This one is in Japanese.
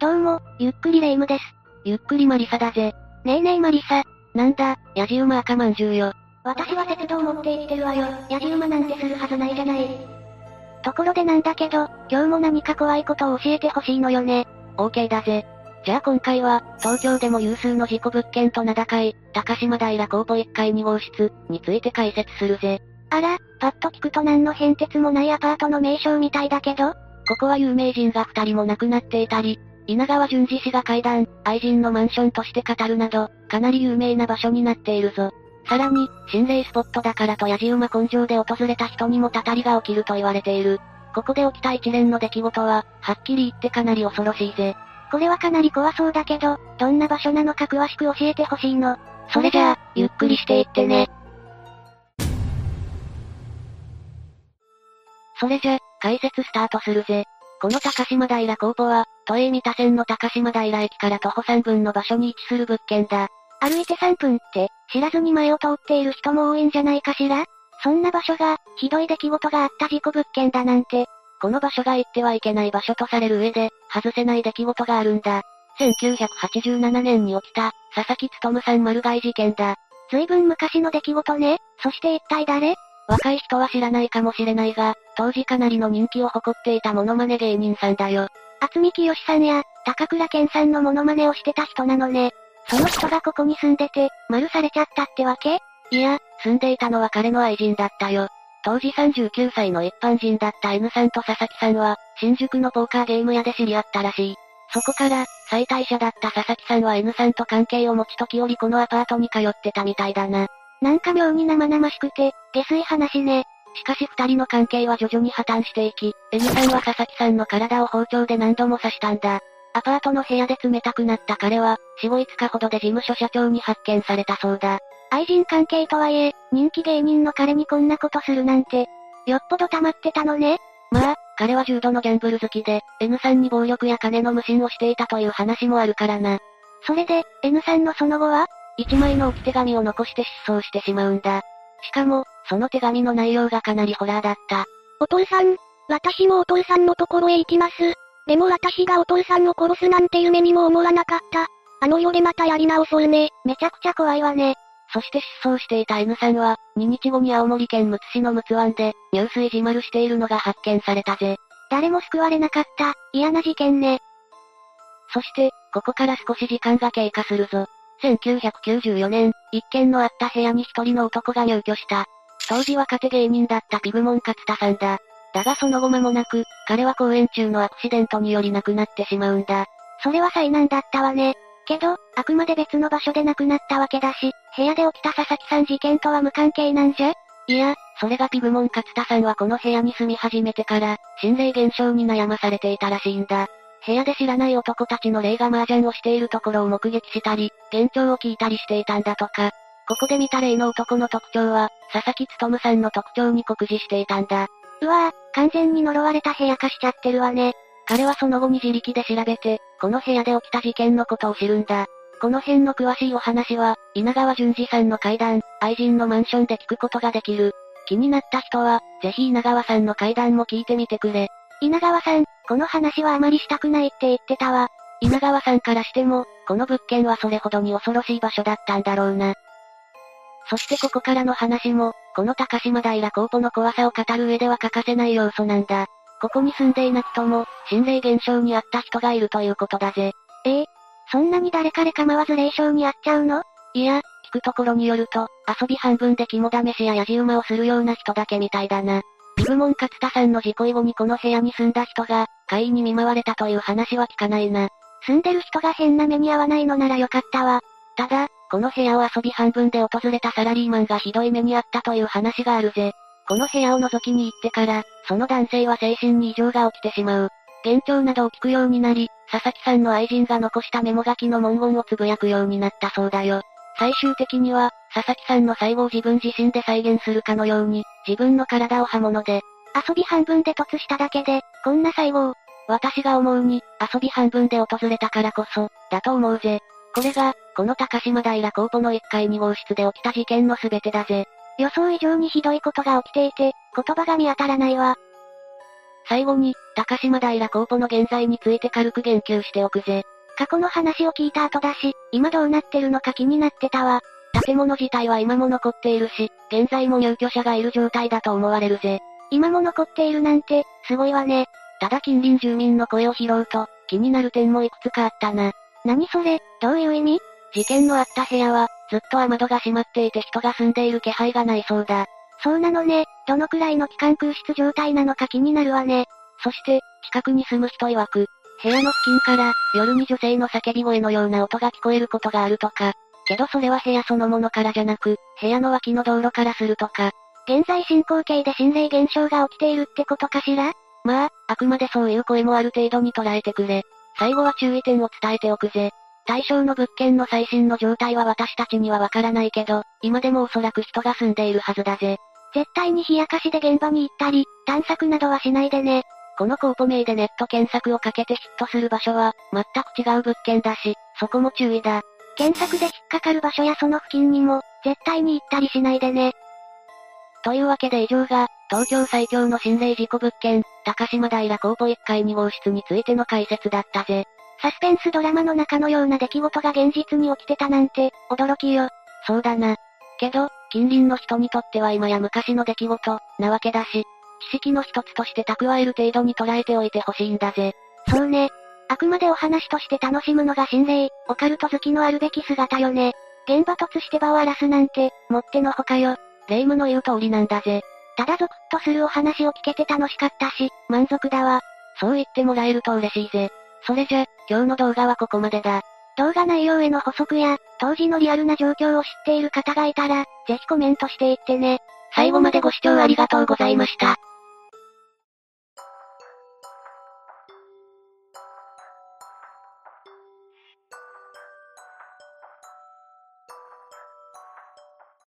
どうも、ゆっくりレ夢ムです。ゆっくりマリサだぜ。ねえねえマリサ。なんだ、ヤジ馬赤まんじゅうよ。私は鉄道持って生きてるわよ。ヤジ馬なんてするはずないじゃない。ところでなんだけど、今日も何か怖いことを教えてほしいのよね。オーケーだぜ。じゃあ今回は、東京でも有数の事故物件と名高い、高島平高ポ1階2号室について解説するぜ。あら、パッと聞くと何の変哲もないアパートの名称みたいだけどここは有名人が二人も亡くなっていたり、稲川淳二氏が階段、愛人のマンションとして語るなど、かなり有名な場所になっているぞ。さらに、心霊スポットだからとヤジ馬根性で訪れた人にもたたりが起きると言われている。ここで起きた一連の出来事は、はっきり言ってかなり恐ろしいぜ。これはかなり怖そうだけど、どんな場所なのか詳しく教えてほしいの。それじゃあ、ゆっくりしていってね。それじゃ、解説スタートするぜ。この高島平高ポは、都営三田線の高島平駅から徒歩3分の場所に位置する物件だ。歩いて3分って、知らずに前を通っている人も多いんじゃないかしら？そんな場所が、ひどい出来事があった事故物件だなんて。この場所が行ってはいけない場所とされる上で、外せない出来事があるんだ。1987年に起きた、佐々木努さん丸買い事件だ。随分昔の出来事ね。そして一体誰？若い人は知らないかもしれないが、当時かなりの人気を誇っていたモノマネ芸人さんだよ。厚見清さんや、高倉健さんのモノマネをしてた人なのね。その人がここに住んでて、丸されちゃったってわけ？いや、住んでいたのは彼の愛人だったよ。当時39歳の一般人だった N さんと佐々木さんは、新宿のポーカーゲーム屋で知り合ったらしい。そこから、最大者だった佐々木さんは N さんと関係を持ち時折このアパートに通ってたみたいだな。なんか妙に生々しくて、下水話ね。しかし二人の関係は徐々に破綻していき、N さんは佐々木さんの体を包丁で何度も刺したんだ。アパートの部屋で冷たくなった彼は、4、5日ほどで事務所社長に発見されたそうだ。愛人関係とはいえ、人気芸人の彼にこんなことするなんて、よっぽど溜まってたのね。まあ、彼は重度のギャンブル好きで、N さんに暴力や金の無心をしていたという話もあるからな。それで、N さんのその後は？一枚の置き手紙を残して失踪してしまうんだ。しかも、その手紙の内容がかなりホラーだった。お父さん、私もお父さんのところへ行きます。でも私がお父さんを殺すなんて夢にも思わなかった。あの世でまたやり直そうね。めちゃくちゃ怖いわね。そして失踪していた N さんは、2日後に青森県むつ市の陸奥湾で、入水自丸しているのが発見されたぜ。誰も救われなかった、嫌な事件ね。そして、ここから少し時間が経過するぞ。1994年、一軒のあった部屋に一人の男が入居した。当時若手芸人だったピグモン勝田さんだ。だがその後間もなく、彼は公演中のアクシデントにより亡くなってしまうんだ。それは災難だったわね。けど、あくまで別の場所で亡くなったわけだし、部屋で起きた佐々木さん事件とは無関係なんじゃ？いや、それがピグモン勝田さんはこの部屋に住み始めてから、心霊現象に悩まされていたらしいんだ。部屋で知らない男たちの霊が麻雀をしているところを目撃したり、幻聴を聞いたりしていたんだとか。ここで見た霊の男の特徴は、佐々木努さんの特徴に酷似していたんだ。うわぁ、完全に呪われた部屋化しちゃってるわね。彼はその後に自力で調べて、この部屋で起きた事件のことを知るんだ。この辺の詳しいお話は、稲川淳二さんの階段、愛人のマンションで聞くことができる。気になった人は、ぜひ稲川さんの階段も聞いてみてくれ。稲川さん、この話はあまりしたくないって言ってたわ。稲川さんからしても、この物件はそれほどに恐ろしい場所だったんだろうな。そしてここからの話も、この高島平高ポの怖さを語る上では欠かせない要素なんだ。ここに住んでいなくとも、心霊現象にあった人がいるということだぜ。ええそんなに誰彼構わず霊障にあっちゃうの？いや、聞くところによると、遊び半分で肝試しややじ馬をするような人だけみたいだな。ビグモン勝田さんの事故以後にこの部屋に住んだ人が、怪異に見舞われたという話は聞かないな。住んでる人が変な目に遭わないのならよかったわ。ただ、この部屋を遊び半分で訪れたサラリーマンがひどい目に遭ったという話があるぜ。この部屋を覗きに行ってから、その男性は精神に異常が起きてしまう。幻聴などを聞くようになり、佐々木さんの愛人が残したメモ書きの文言をつぶやくようになったそうだよ。最終的には、佐々木さんの最後を自分自身で再現するかのように、自分の体を刃物で、遊び半分で突しただけで、こんな最後を、私が思うに、遊び半分で訪れたからこそ、だと思うぜ。これが、この高島平高ポの1階2号室で起きた事件の全てだぜ。予想以上にひどいことが起きていて、言葉が見当たらないわ。最後に、高島平高ポの現在について軽く言及しておくぜ。過去の話を聞いた後だし、今どうなってるのか気になってたわ。建物自体は今も残っているし、現在も入居者がいる状態だと思われるぜ。今も残っているなんて、すごいわね。ただ近隣住民の声を拾うと、気になる点もいくつかあったな。何それ、どういう意味？事件のあった部屋は、ずっと雨戸が閉まっていて人が住んでいる気配がないそうだ。そうなのね、どのくらいの期間空室状態なのか気になるわね。そして、近くに住む人曰く、部屋の付近から、夜に女性の叫び声のような音が聞こえることがあるとか。けどそれは部屋そのものからじゃなく、部屋の脇の道路からするとか。現在進行形で心霊現象が起きているってことかしら？まあ、あくまでそういう声もある程度に捉えてくれ。最後は注意点を伝えておくぜ。対象の物件の最新の状態は私たちにはわからないけど、今でもおそらく人が住んでいるはずだぜ。絶対に冷やかしで現場に行ったり、探索などはしないでね。このコーポ名でネット検索をかけてヒットする場所は、全く違う物件だし、そこも注意だ。検索で引っかかる場所やその付近にも、絶対に行ったりしないでね。というわけで以上が、東京最強の心霊事故物件、高島平コーポ1階2号室についての解説だったぜ。サスペンスドラマの中のような出来事が現実に起きてたなんて、驚きよ。そうだな。けど、近隣の人にとっては今や昔の出来事、なわけだし、知識の一つとして蓄える程度に捉えておいてほしいんだぜ。そうね。あくまでお話として楽しむのが心霊、オカルト好きのあるべき姿よね。現場突して場を荒らすなんて、もってのほかよ。霊夢の言う通りなんだぜ。ただゾクッとするお話を聞けて楽しかったし、満足だわ。そう言ってもらえると嬉しいぜ。それじゃ、今日の動画はここまでだ。動画内容への補足や、当時のリアルな状況を知っている方がいたら、ぜひコメントしていってね。最後までご視聴ありがとうございました。